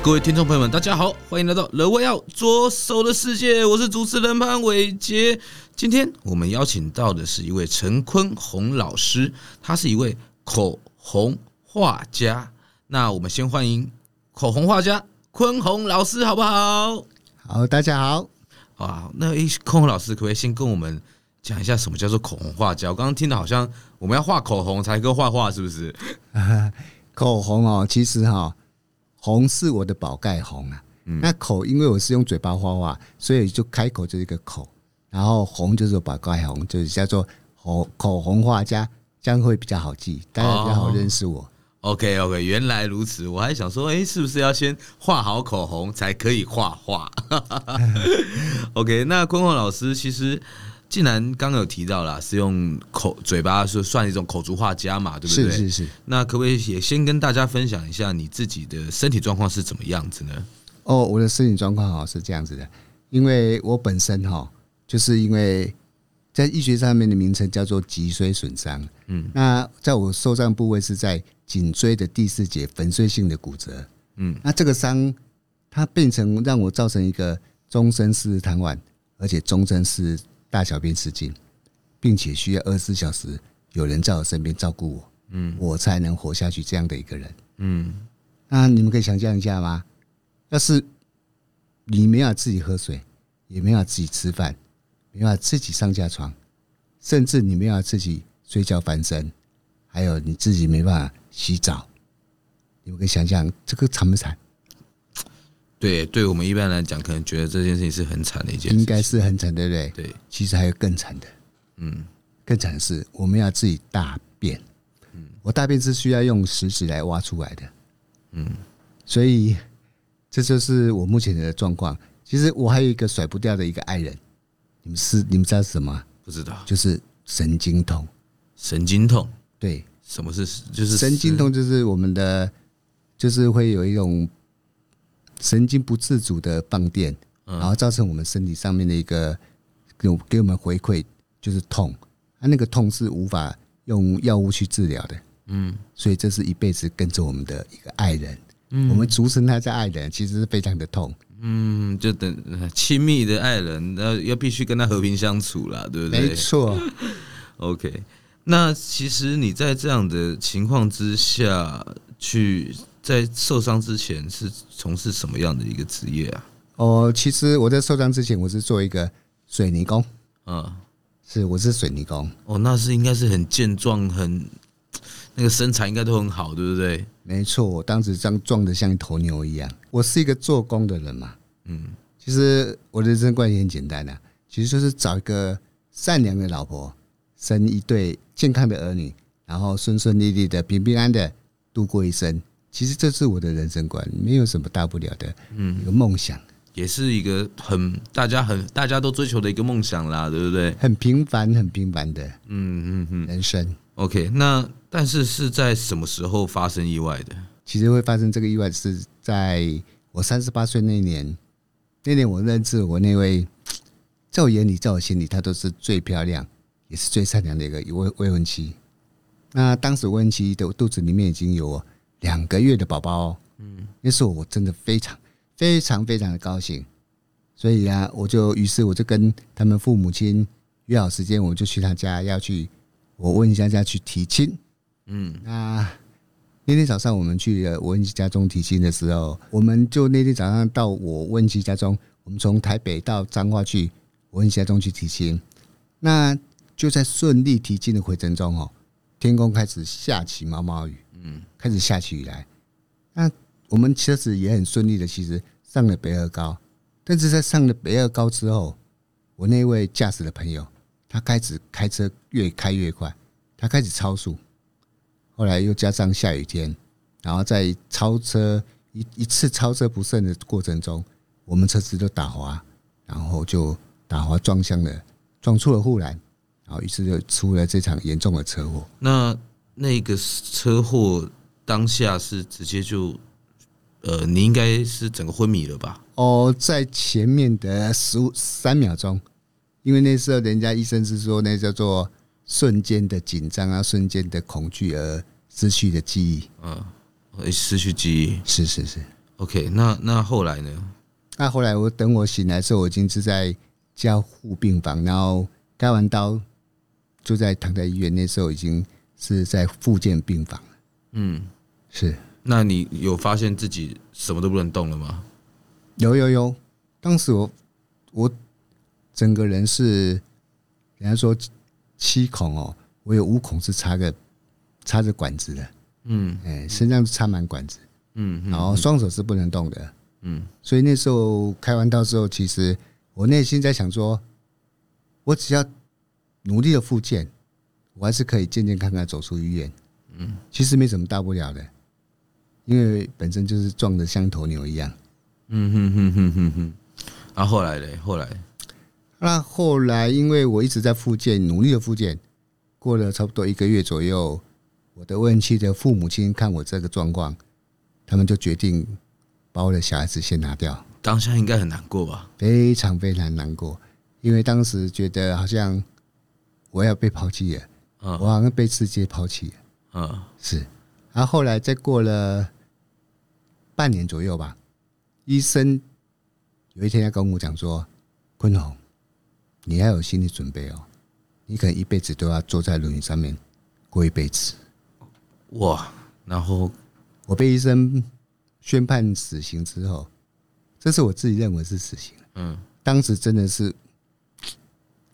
各位听众朋友们，大家好，欢迎来到人外要左手的世界。我是主持人潘伟杰。今天我们邀请到的是一位陈坤宏老师，他是一位口红画家。那我们先欢迎口红画家坤宏老师，好不好？好，大家好。啊，那诶，坤宏老师可不可以先跟我们讲一下什么叫做口红画家？我刚刚听的好像我们要画口红才可以画画，是不是？口红哦，其实哈。红是我的宝盖红啊，那口因为我是用嘴巴画画，所以就开口就是一个口，然后红就是宝盖红，就是叫做口口红画家，这样会比较好记，大家比较好认识我。哦、OK OK，原来如此，我还想说，哎、欸，是不是要先画好口红才可以画画？OK，那坤宏老师其实。既然刚刚有提到了，是用口嘴巴是算一种口足画家嘛，对不对？是是是。那可不可以也先跟大家分享一下你自己的身体状况是怎么样子呢？哦，我的身体状况哈是这样子的，因为我本身哈就是因为在医学上面的名称叫做脊髓损伤，嗯，那在我受伤部位是在颈椎的第四节粉碎性的骨折，嗯，那这个伤它变成让我造成一个终身四肢瘫痪，而且终身是。大小便失禁，并且需要二十四小时有人在我身边照顾我，嗯，我才能活下去。这样的一个人，嗯，那你们可以想象一下吗？要是你没法自己喝水，也没法自己吃饭，没法自己上下床，甚至你没法自己睡觉翻身，还有你自己没办法洗澡，你们可以想象这个惨不惨？对，对我们一般来讲，可能觉得这件事情是很惨的一件事，应该是很惨，对不对？对，其实还有更惨的，嗯，更惨的是我们要自己大便，嗯，我大便是需要用食指来挖出来的，嗯，所以这就是我目前的状况。其实我还有一个甩不掉的一个爱人，你们是你们知道是什么？不知道，就是神经痛。神经痛，对，什么是就是神经痛？就是我们的，就是会有一种。神经不自主的放电，然后造成我们身体上面的一个给给我们回馈，就是痛。啊，那个痛是无法用药物去治疗的。嗯，所以这是一辈子跟着我们的一个爱人。嗯，我们俗称他叫爱人，其实是非常的痛。嗯，就等亲密的爱人，那要必须跟他和平相处啦，对不对？没错。OK，那其实你在这样的情况之下去。在受伤之前是从事什么样的一个职业啊？哦，其实我在受伤之前，我是做一个水泥工。嗯，是，我是水泥工。哦，那是应该是很健壮，很那个身材应该都很好，对不对？没错，我当时这样壮的像一头牛一样。我是一个做工的人嘛。嗯，其实我的人生观也很简单的，其实就是找一个善良的老婆，生一对健康的儿女，然后顺顺利利的、平平安安的度过一生。其实这是我的人生观，没有什么大不了的。嗯，一个梦想，也是一个很大家很大家都追求的一个梦想啦，对不对？很平凡，很平凡的。嗯嗯嗯，人生。OK，那但是是在什么时候发生意外的？其实会发生这个意外是在我三十八岁那年。那年我认识我那位，在我眼里，在我心里，她都是最漂亮，也是最善良的一个未未婚妻。那当时未婚妻的肚子里面已经有。两个月的宝宝，嗯，那时候我真的非常非常非常的高兴，所以啊，我就于是我就跟他们父母亲约好时间，我就去他家要去我问一下家去提亲，嗯，那那天早上我们去了我问家中提亲的时候，我们就那天早上到我问家中，我们从台北到彰化去我问家中去提亲，那就在顺利提亲的回程中哦，天空开始下起毛毛雨。嗯，开始下起雨来，那我们车子也很顺利的，其实上了北二高，但是在上了北二高之后，我那位驾驶的朋友，他开始开车越开越快，他开始超速，后来又加上下雨天，然后在超车一一次超车不慎的过程中，我们车子都打滑，然后就打滑撞向了，撞出了护栏，然后于是就出了这场严重的车祸。那那个车祸当下是直接就，呃，你应该是整个昏迷了吧？哦，在前面的十五三秒钟，因为那时候人家医生是说那叫做瞬间的紧张啊，瞬间的恐惧而失去的记忆。嗯，失去记忆，是是是。OK，那那后来呢？那后来我等我醒来的时候，我已经是在加护病房，然后开完刀就在躺在医院。那时候已经是在复健病房。嗯，是。那你有发现自己什么都不能动了吗？有有有，当时我我整个人是，人家说七孔哦，我有五孔是插个插着管子的。嗯，哎，身上插满管子。嗯，然后双手是不能动的，嗯，所以那时候开完刀之后，其实我内心在想说，我只要努力的复健，我还是可以健健康康走出医院，嗯，其实没什么大不了的，因为本身就是壮的像头牛一样，嗯哼哼哼哼哼。然后后来嘞，后来，那后来因为我一直在复健，努力的复健，过了差不多一个月左右，我的未婚妻的父母亲看我这个状况。他们就决定把我的小孩子先拿掉。当下应该很难过吧？非常非常难过，因为当时觉得好像我要被抛弃了，我好像被世界抛弃了。嗯，是。然后后来再过了半年左右吧，医生有一天要跟我讲说：“坤宏，你要有心理准备哦，你可能一辈子都要坐在轮椅上面过一辈子。”哇！然后。我被医生宣判死刑之后，这是我自己认为是死刑。嗯，当时真的是，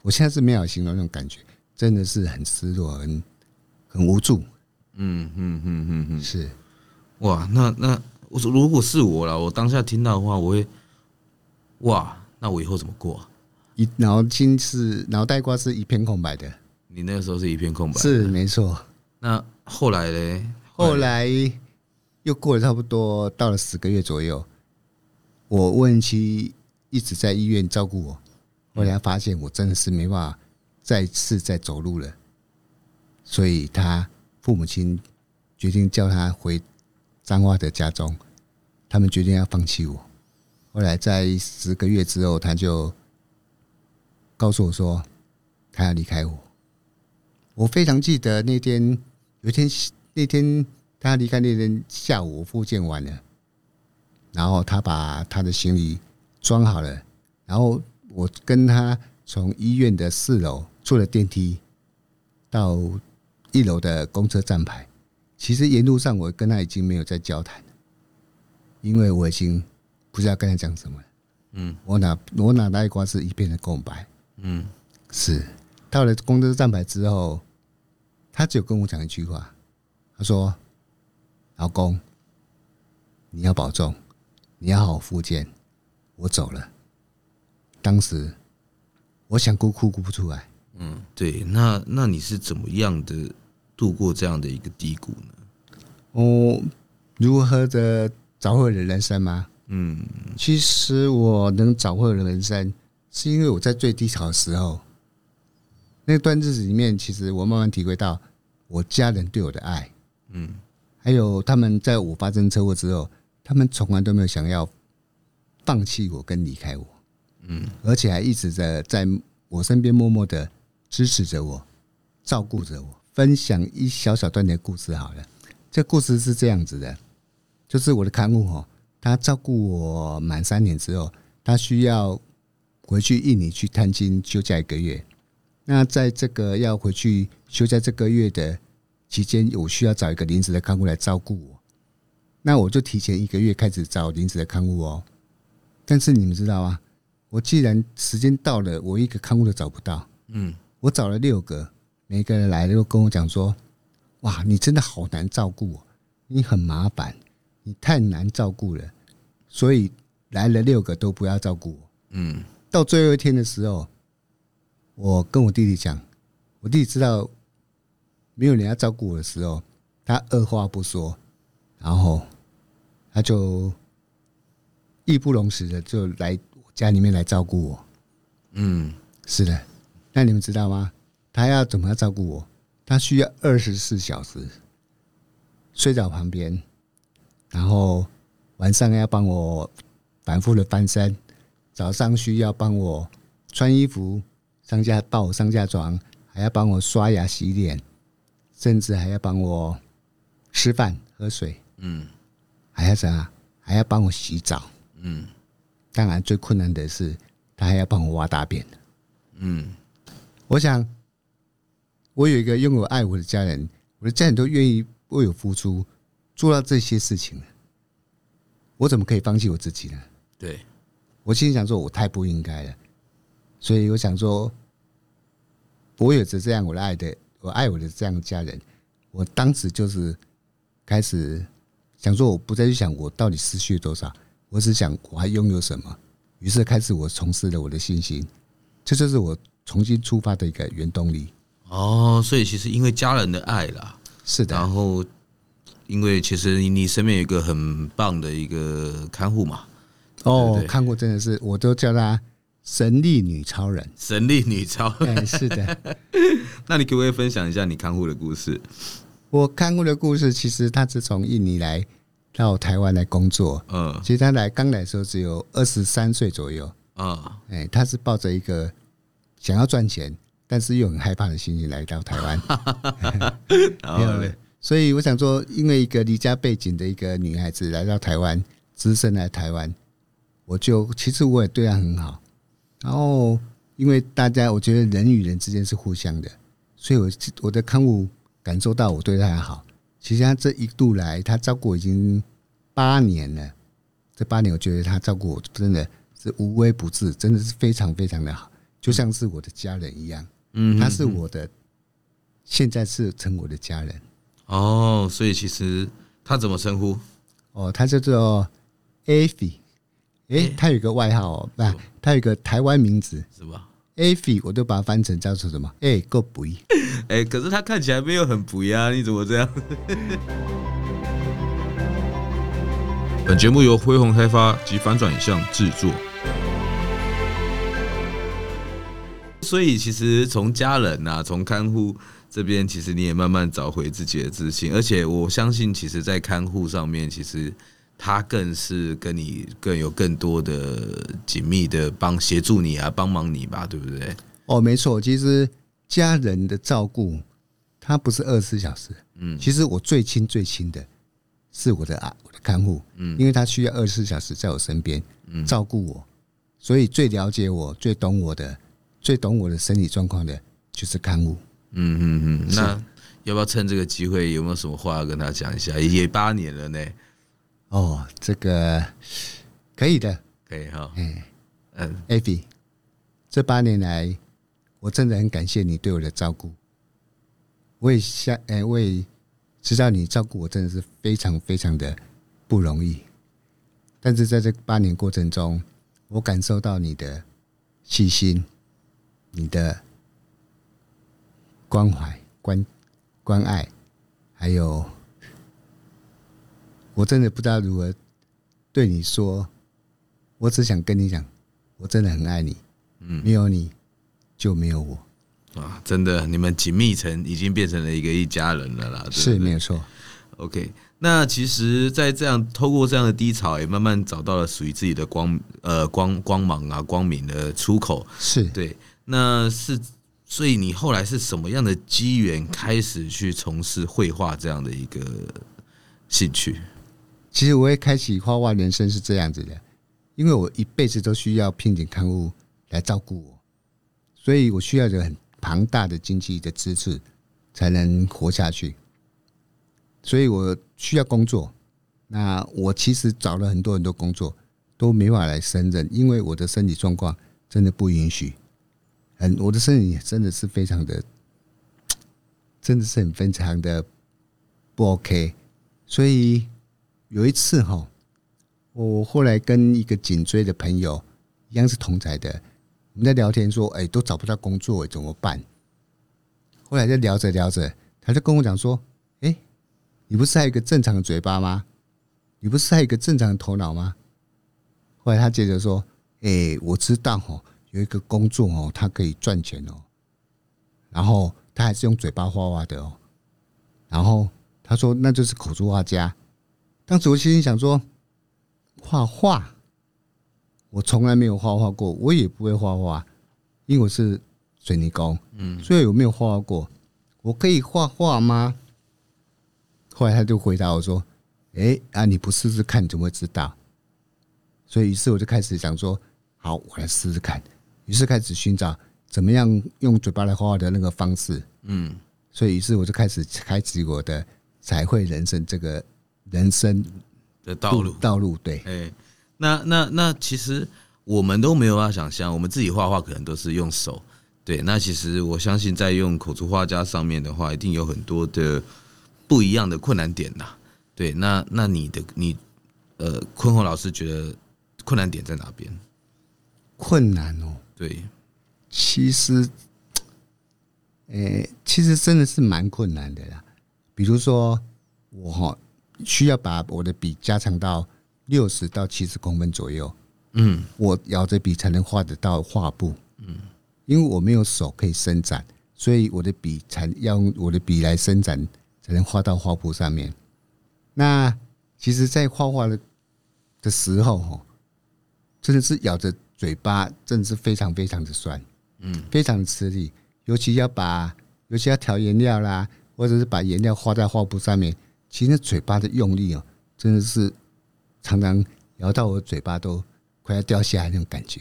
我现在是没有形容那种感觉，真的是很失落，很很无助。嗯嗯嗯嗯嗯，是。哇，那那我说，如果是我了，我当下听到的话，我会，哇，那我以后怎么过？一脑筋是脑袋瓜是一片空白的。你那个时候是一片空白，是没错。那后来呢？后来。又过了差不多到了十个月左右，我未婚妻一直在医院照顾我，后来发现我真的是没办法再次在走路了，所以他父母亲决定叫他回彰化的家中，他们决定要放弃我。后来在十个月之后，他就告诉我说他要离开我。我非常记得那天，有一天那天。他离开那天下午，我复健完了，然后他把他的行李装好了，然后我跟他从医院的四楼坐了电梯到一楼的公车站牌。其实沿路上我跟他已经没有在交谈，因为我已经不知道跟他讲什么了。嗯，我脑我脑袋瓜是一片的空白。嗯，是到了公车站牌之后，他只有跟我讲一句话，他说。老公，你要保重，你要好好复健。我走了。当时我想哭，哭哭不出来。嗯，对。那那你是怎么样的度过这样的一个低谷呢？我，如何的找回了人生吗？嗯，其实我能找回了人生，是因为我在最低潮的时候，那段日子里面，其实我慢慢体会到我家人对我的爱。嗯。还有他们在我发生车祸之后，他们从来都没有想要放弃我跟离开我，嗯，而且还一直在在我身边默默的支持着我，照顾着我。分享一小小段的故事好了，这故事是这样子的，就是我的看护哦，他照顾我满三年之后，他需要回去印尼去探亲休假一个月。那在这个要回去休假这个月的。期间我需要找一个临时的看护来照顾我，那我就提前一个月开始找临时的看护哦。但是你们知道啊，我既然时间到了，我一个看护都找不到。嗯，我找了六个，每个人来了都跟我讲说：“哇，你真的好难照顾我，你很麻烦，你太难照顾了。”所以来了六个都不要照顾我。嗯，到最后一天的时候，我跟我弟弟讲，我弟弟知道。没有人要照顾我的时候，他二话不说，然后他就义不容辞的就来我家里面来照顾我。嗯，是的。那你们知道吗？他要怎么样照顾我？他需要二十四小时睡在我旁边，然后晚上要帮我反复的翻身，早上需要帮我穿衣服、上下抱我上下床，还要帮我刷牙洗脸，甚至还要帮我吃饭喝水。嗯，还要啥？还要帮我洗澡。嗯，当然最困难的是，他还要帮我挖大便。嗯。我想，我有一个拥有爱我的家人，我的家人都愿意为我付出，做到这些事情，我怎么可以放弃我自己呢？对，我心里想说，我太不应该了。所以我想说，我有着这样我的爱的，我爱我的这样的家人，我当时就是开始想说，我不再去想我到底失去了多少，我只想我还拥有什么。于是开始我重拾了我的信心，这就是我。重新出发的一个原动力哦，所以其实因为家人的爱啦，是的。然后因为其实你身边有一个很棒的一个看护嘛，哦，看护真的是我都叫她神力女超人，神力女超人，哎，是的。那你可不可以分享一下你看护的故事？我看护的故事，其实他是从印尼来到台湾来工作，嗯，其实他来刚来的时候只有二十三岁左右，啊，哎，他是抱着一个。想要赚钱，但是又很害怕的心情来到台湾。没有，所以我想说，因为一个离家背景的一个女孩子来到台湾，只身来台湾，我就其实我也对她很好。然后，因为大家我觉得人与人之间是互相的，所以我我的看护感受到我对她好。其实她这一度来，她照顾我已经八年了。这八年，我觉得她照顾我真的是无微不至，真的是非常非常的好。就像是我的家人一样，嗯，他是我的，现在是成我的家人。哦，所以其实他怎么称呼？哦，他叫做 Afi，哎，他有个外号哦，不，他有个台湾名字是吧？Afi，我都把它翻成叫做什么？哎，够补。哎，可是他看起来没有很补呀，你怎么这样？本节目由辉洪开发及反转影像制作。所以，其实从家人呐、啊，从看护这边，其实你也慢慢找回自己的自信。而且，我相信，其实，在看护上面，其实他更是跟你更有更多的紧密的帮协助你啊，帮忙你吧，对不对？哦，没错。其实家人的照顾，他不是二十四小时。嗯，其实我最亲最亲的是我的啊，我的看护。嗯，因为他需要二十四小时在我身边，嗯，照顾我，所以最了解我、最懂我的。最懂我的身体状况的，就是看护。嗯嗯嗯，那要不要趁这个机会，有没有什么话要跟他讲一下？也八年了呢。哦，这个可以的，可以哈。嗯嗯，Avi，这八年来，我真的很感谢你对我的照顾。我也想，哎，我也知道你照顾我真的是非常非常的不容易。但是在这八年过程中，我感受到你的细心。你的关怀、关关爱，还有，我真的不知道如何对你说。我只想跟你讲，我真的很爱你。嗯，没有你就没有我。啊，真的，你们紧密成已经变成了一个一家人了啦。对对是，没有错。OK，那其实，在这样透过这样的低潮，也慢慢找到了属于自己的光，呃，光光芒啊，光明的出口。是对。那是，所以你后来是什么样的机缘开始去从事绘画这样的一个兴趣？其实我会开启画画人生是这样子的，因为我一辈子都需要聘请看护来照顾我，所以我需要一个很庞大的经济的支持才能活下去，所以我需要工作。那我其实找了很多很多工作都没法来胜任，因为我的身体状况真的不允许。很，我的身体真的是非常的，真的是很非常的不 OK。所以有一次哈，我后来跟一个颈椎的朋友一样是同台的，我们在聊天说，哎，都找不到工作，怎么办？后来在聊着聊着，他就跟我讲说，哎，你不是还有一个正常的嘴巴吗？你不是还有一个正常的头脑吗？后来他接着说，哎，我知道哦。有一个工作哦，他可以赚钱哦，然后他还是用嘴巴画画的哦，然后他说那就是口述画家。当时我心里想说，画画，我从来没有画画过，我也不会画画，因为我是水泥工，嗯，所以我没有画画过。我可以画画吗？后来他就回答我说：“哎啊，你不试试看，怎么会知道？”所以于是我就开始想说：“好，我来试试看。”于是开始寻找怎么样用嘴巴来画画的那个方式。嗯，所以于是我就开始开启我的彩绘人生这个人生的道路。道路对，哎，那那那其实我们都没有办法想象，我们自己画画可能都是用手。对，那其实我相信在用口述画家上面的话，一定有很多的不一样的困难点呐。对，那那你的你呃，坤宏老师觉得困难点在哪边？困难哦，对，其实，诶，其实真的是蛮困难的啦。比如说，我哈需要把我的笔加长到六十到七十公分左右，嗯，我咬着笔才能画得到画布，嗯。因为我没有手可以伸展，所以我的笔才要用我的笔来伸展，才能画到画布上面。那其实，在画画的的时候，哈，真的是咬着嘴巴，真的是非常非常的酸，嗯，非常的吃力。尤其要把，尤其要调颜料啦，或者是把颜料画在画布上面，其实嘴巴的用力哦，真的是常常咬到我的嘴巴都快要掉下来那种感觉。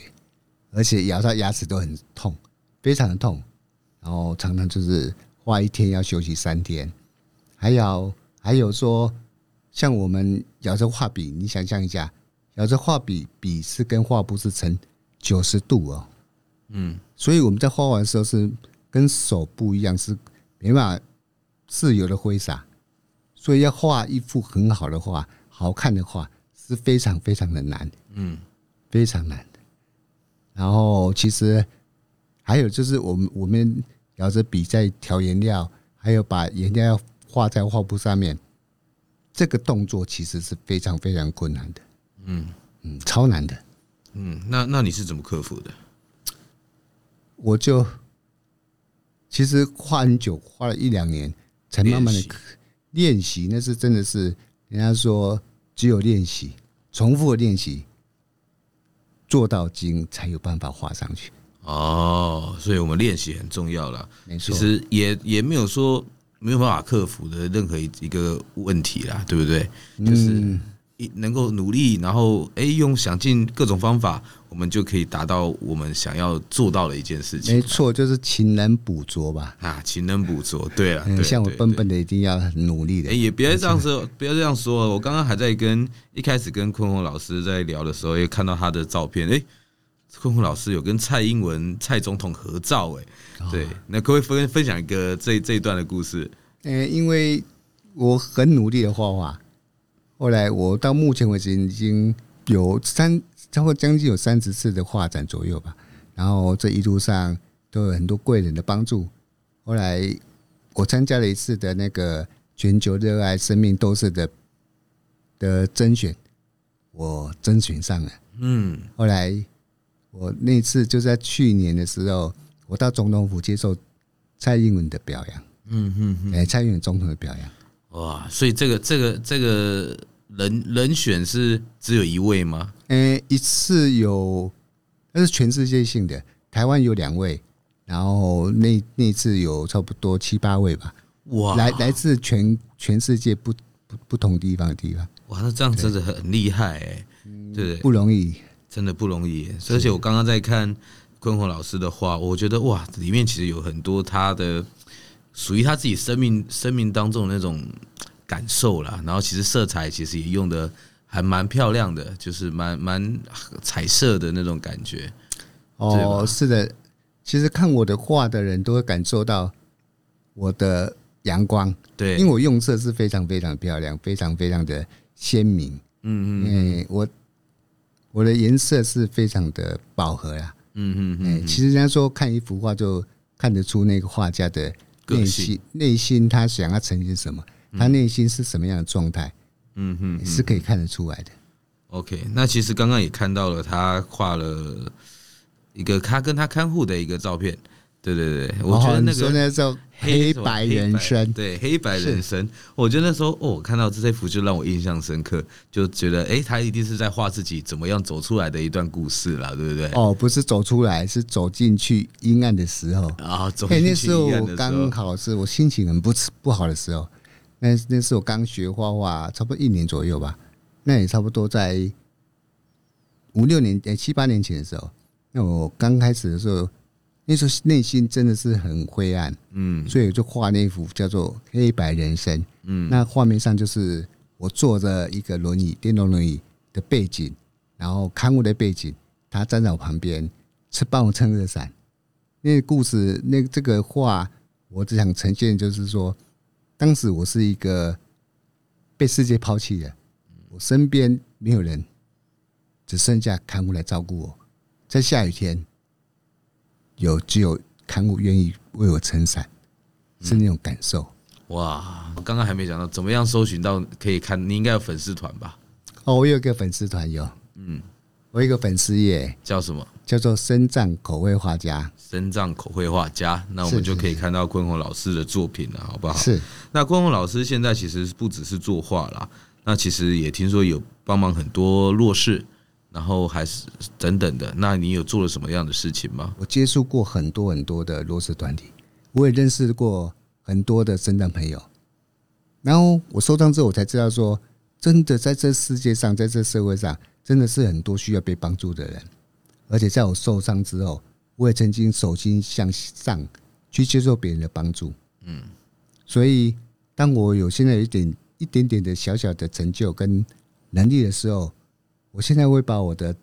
而且咬到牙齿都很痛，非常的痛，然后常常就是画一天要休息三天，还有还有说，像我们咬着画笔，你想象一下，咬着画笔，笔是跟画布是成九十度哦，嗯，所以我们在画完的时候是跟手不一样，是没办法自由的挥洒，所以要画一幅很好的画，好看的画是非常非常的难，嗯，非常难。然后其实还有就是，我们我们摇着笔在调颜料，还有把颜料要画在画布上面，这个动作其实是非常非常困难的，嗯。嗯，超难的，嗯。那那你是怎么克服的？我就其实画很久，画了一两年，才慢慢的练习。那是真的是人家说，只有练习，重复的练习。做到精才有办法画上去哦，所以我们练习很重要了。没错，其实也也没有说没有办法克服的任何一一个问题啦，对不对？就是一能够努力，然后哎，用想尽各种方法，我们就可以达到我们想要做到的一件事情。没错，就是勤能补拙吧。啊，勤能补拙，对啊，对，像我笨笨的，一定要很努力的。哎，也别这样说，不要这样说。我刚刚还在跟一开始跟坤宏老师在聊的时候，也看到他的照片。哎，坤宏老师有跟蔡英文蔡总统合照，哎，对，那可不可以分分享一个这这一段的故事？呃，因为我很努力的画画。后来我到目前为止已经有三，差不多将近有三十次的画展左右吧。然后这一路上都有很多贵人的帮助。后来我参加了一次的那个全球热爱生命斗士的的甄选，我甄选上了。嗯。后来我那次就在去年的时候，我到总统府接受蔡英文的表扬。嗯嗯嗯。哎，蔡英文总统的表扬。哇，所以这个这个这个。人人选是只有一位吗？呃，一次有，那是全世界性的。台湾有两位，然后那那次有差不多七八位吧。哇，来来自全全世界不不不同地方的地方。哇，那这样真的很厉害哎，对，不容易，真的不容易。而且我刚刚在看坤宏老师的话，我觉得哇，里面其实有很多他的属于他自己生命生命当中的那种。感受了，然后其实色彩其实也用的还蛮漂亮的，就是蛮蛮彩色的那种感觉。哦，是的，其实看我的画的人都会感受到我的阳光，对，因为我用色是非常非常漂亮，非常非常的鲜明。嗯嗯，嗯，我我的颜色是非常的饱和呀。嗯嗯嗯，其实人家说看一幅画就看得出那个画家的内心，内心他想要呈现什么。他内心是什么样的状态？嗯哼，是可以看得出来的。OK，那其实刚刚也看到了，他画了一个他跟他看护的一个照片。对对对，我觉得那个那时候黑白人生，对黑白人生，我觉得那时候哦，我看到这幅就让我印象深刻，就觉得哎，他一定是在画自己怎么样走出来的一段故事了，对不对？哦，不是走出来，是走进去阴暗的时候啊，走进去阴暗的时候。那时候刚好是我心情很不不好的时候，那那是我刚学画画，差不多一年左右吧，那也差不多在五六年哎七八年前的时候，那我刚开始的时候。那时候内心真的是很灰暗，嗯，所以我就画那幅叫做《黑白人生》，嗯，那画面上就是我坐着一个轮椅，电动轮椅的背景，然后看护的背景，他站在我旁边，是帮我撑着伞。那个故事，那这个画，我只想呈现就是说，当时我是一个被世界抛弃的，我身边没有人，只剩下看护来照顾我，在下雨天。有只有看护愿意为我撑伞，是那种感受。哇，我刚刚还没讲到怎么样搜寻到可以看，你应该有粉丝团吧？哦，我有个粉丝团有，嗯，我有一个粉丝耶叫什么？叫做深藏口绘画家。深藏口绘画家，那我们就可以看到坤宏老师的作品了，好不好？是。那坤宏老师现在其实不只是作画啦，那其实也听说有帮忙很多弱势。然后还是等等的，那你有做了什么样的事情吗？我接触过很多很多的弱势团体，我也认识过很多的身障朋友。然后我受伤之后，我才知道说，真的在这世界上，在这社会上，真的是很多需要被帮助的人。而且在我受伤之后，我也曾经手心向上去接受别人的帮助。嗯，所以当我有现在有一点一点点的小小的成就跟能力的时候。我现在会把我的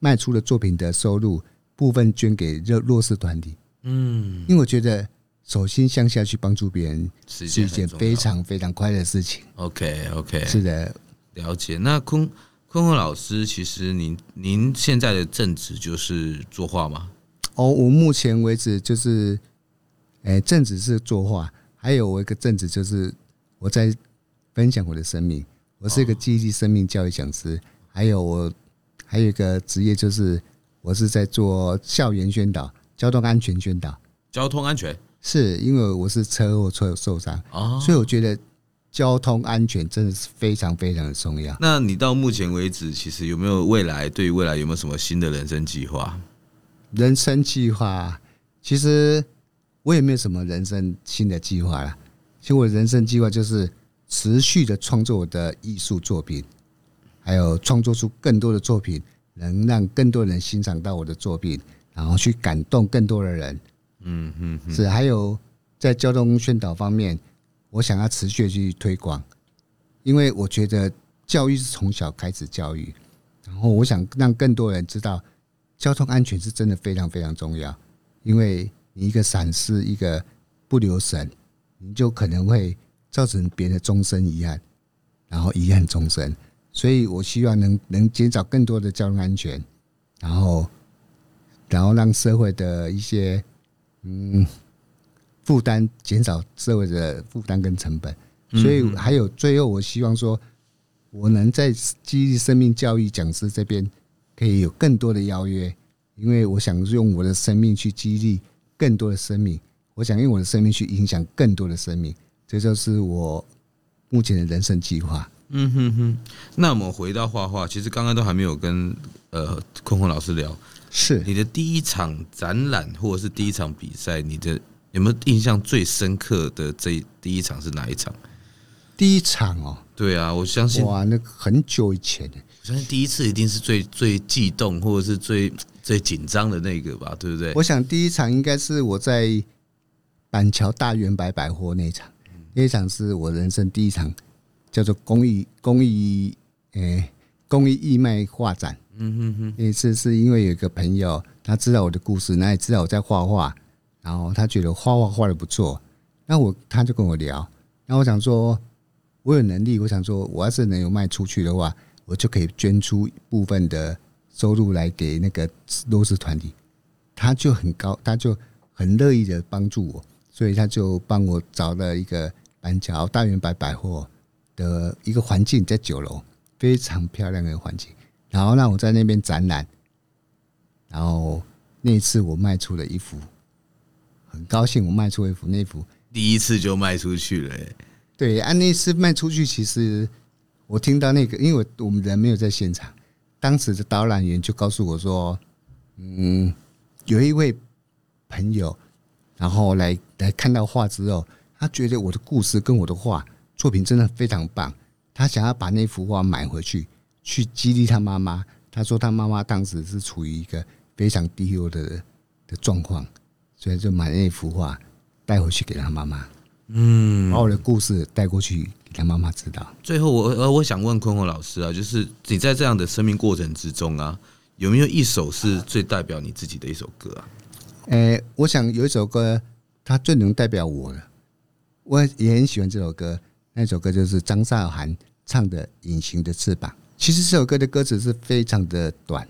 卖出的作品的收入部分捐给弱弱势团体，嗯，因为我觉得手心向下去帮助别人是一件非常非常快乐的事情。OK OK，是的，了解。那坤坤坤老师，其实您您现在的正职就是作画吗？哦，我目前为止就是，哎，正职是作画，还有我一个正职就是我在分享我的生命，我是一个积极生命教育讲师。还有我还有一个职业，就是我是在做校园宣导、交通安全宣导。交通安全是因为我是车祸受受伤，所以我觉得交通安全真的是非常非常的重要。那你到目前为止，其实有没有未来？对于未来有没有什么新的人生计划？人生计划，其实我也没有什么人生新的计划了。其实我的人生计划就是持续的创作我的艺术作品。还有创作出更多的作品，能让更多人欣赏到我的作品，然后去感动更多的人。嗯嗯，是。还有在交通宣导方面，我想要持续去推广，因为我觉得教育是从小开始教育，然后我想让更多人知道，交通安全是真的非常非常重要。因为你一个闪失，一个不留神，你就可能会造成别人的终身遗憾，然后遗憾终身。所以我希望能能减少更多的交通安全，然后，然后让社会的一些嗯负担减少，社会的负担跟成本。所以还有最后，我希望说，我能在激励生命教育讲师这边可以有更多的邀约，因为我想用我的生命去激励更多的生命，我想用我的生命去影响更多的生命，这就是我目前的人生计划。嗯哼哼，那我们回到画画，其实刚刚都还没有跟呃坤宏老师聊，是你的第一场展览或者是第一场比赛，你的有没有印象最深刻的这第一场是哪一场？第一场哦，对啊，我相信哇，那个很久以前，我相信第一次一定是最最激动或者是最最紧张的那个吧，对不对？我想第一场应该是我在板桥大圆百百货那场，那一场是我人生第一场。叫做公益公益诶，公益义卖画展。嗯哼哼，那次是因为有一个朋友，他知道我的故事，那也知道我在画画，然后他觉得画画画的不错，那我他就跟我聊，那我想说，我有能力，我想说，我要是能有卖出去的话，我就可以捐出部分的收入来给那个弱势团体，他就很高，他就很乐意的帮助我，所以他就帮我找了一个板桥大远百百货。的一个环境在九楼，非常漂亮的环境。然后让我在那边展览，然后那一次我卖出了一幅，很高兴我卖出一幅那幅，第一次就卖出去了。对，按那次卖出去，其实我听到那个，因为我们人没有在现场，当时的导览员就告诉我说，嗯，有一位朋友，然后来来看到画之后，他觉得我的故事跟我的画作品真的非常棒，他想要把那幅画买回去，去激励他妈妈。他说他妈妈当时是处于一个非常低落的的状况，所以就买那幅画带回去给他妈妈，嗯，把我的故事带过去给他妈妈知道。最后我呃我想问坤宏老师啊，就是你在这样的生命过程之中啊，有没有一首是最代表你自己的一首歌啊？呃，我想有一首歌，它最能代表我了，我也很喜欢这首歌。那首歌就是张韶涵唱的《隐形的翅膀》。其实这首歌的歌词是非常的短，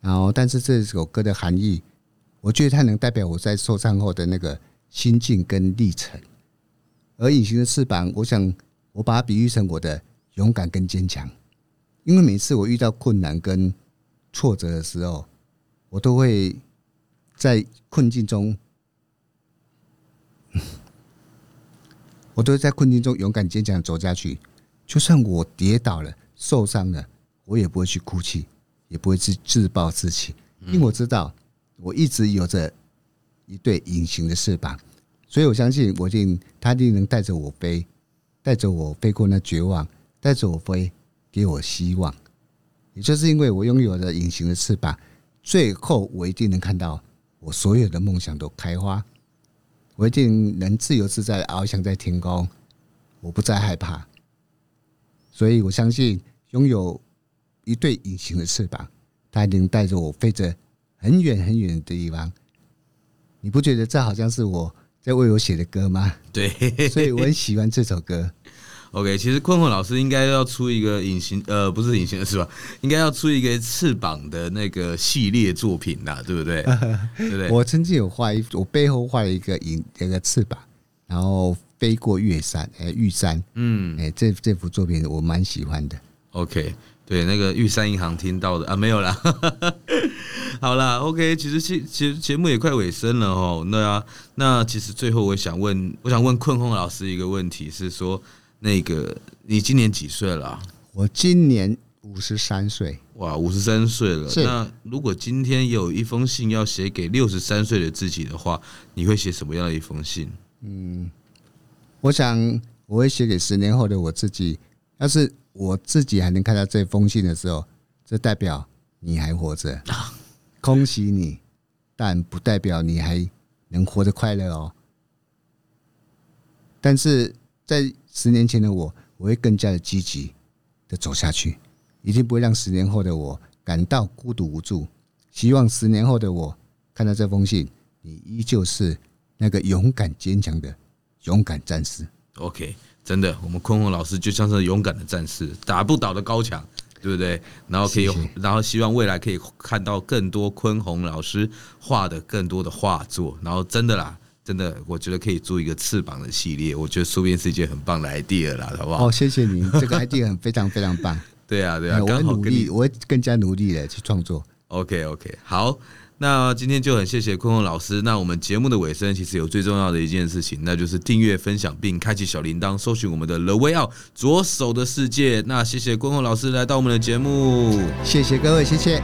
然后但是这首歌的含义，我觉得它能代表我在受伤后的那个心境跟历程。而《隐形的翅膀》，我想我把它比喻成我的勇敢跟坚强，因为每次我遇到困难跟挫折的时候，我都会在困境中，我都会在困境中勇敢坚强走下去，就算我跌倒了。受伤了，我也不会去哭泣，也不会去自暴自弃，因为我知道我一直有着一对隐形的翅膀，所以我相信我一定，他一定能带着我飞，带着我飞过那绝望，带着我飞，给我希望。也就是因为我拥有了隐形的翅膀，最后我一定能看到我所有的梦想都开花，我一定能自由自在的翱翔在天空，我不再害怕。所以我相信。拥有一对隐形的翅膀，它一定带着我飞着很远很远的地方。你不觉得这好像是我在为我写的歌吗？对，所以我很喜欢这首歌。OK，其实困困老师应该要出一个隐形，呃，不是隐形的翅膀，应该要出一个翅膀的那个系列作品啦，对不对？对不对？我曾经有画一，我背后画了一个影，一个翅膀，然后飞过月山，呃，玉山。嗯，哎，这这幅作品我蛮喜欢的。OK，对，那个玉山银行听到的啊，没有啦，好啦，OK，其实其其实节目也快尾声了哦。那啊，那其实最后我想问，我想问坤宏老师一个问题，是说那个你今年几岁了啊？我今年五十三岁。哇，五十三岁了。那如果今天有一封信要写给六十三岁的自己的话，你会写什么样的一封信？嗯，我想我会写给十年后的我自己，要是。我自己还能看到这封信的时候，这代表你还活着，恭喜你，但不代表你还能活得快乐哦。但是在十年前的我，我会更加的积极的走下去，一定不会让十年后的我感到孤独无助。希望十年后的我看到这封信，你依旧是那个勇敢坚强的勇敢战士。OK。真的，我们坤宏老师就像是勇敢的战士，打不倒的高墙，对不对？然后可以，然后希望未来可以看到更多坤宏老师画的更多的画作。然后真的啦，真的，我觉得可以做一个翅膀的系列，我觉得说不定是一件很棒的 idea 啦，好不好？哦，谢谢你，这个 idea 很非常非常棒。对啊，对啊，我会努力，我会更加努力的去创作。OK，OK，okay, okay, 好。那今天就很谢谢坤坤老师。那我们节目的尾声，其实有最重要的一件事情，那就是订阅、分享并开启小铃铛，搜寻我们的 The Way Out 左手的世界。那谢谢坤坤老师来到我们的节目，谢谢各位，谢谢。